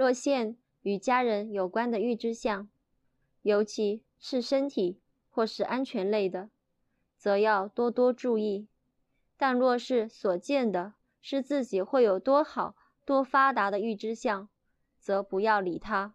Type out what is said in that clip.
若现与家人有关的预知相，尤其是身体或是安全类的，则要多多注意；但若是所见的是自己会有多好、多发达的预知相，则不要理他。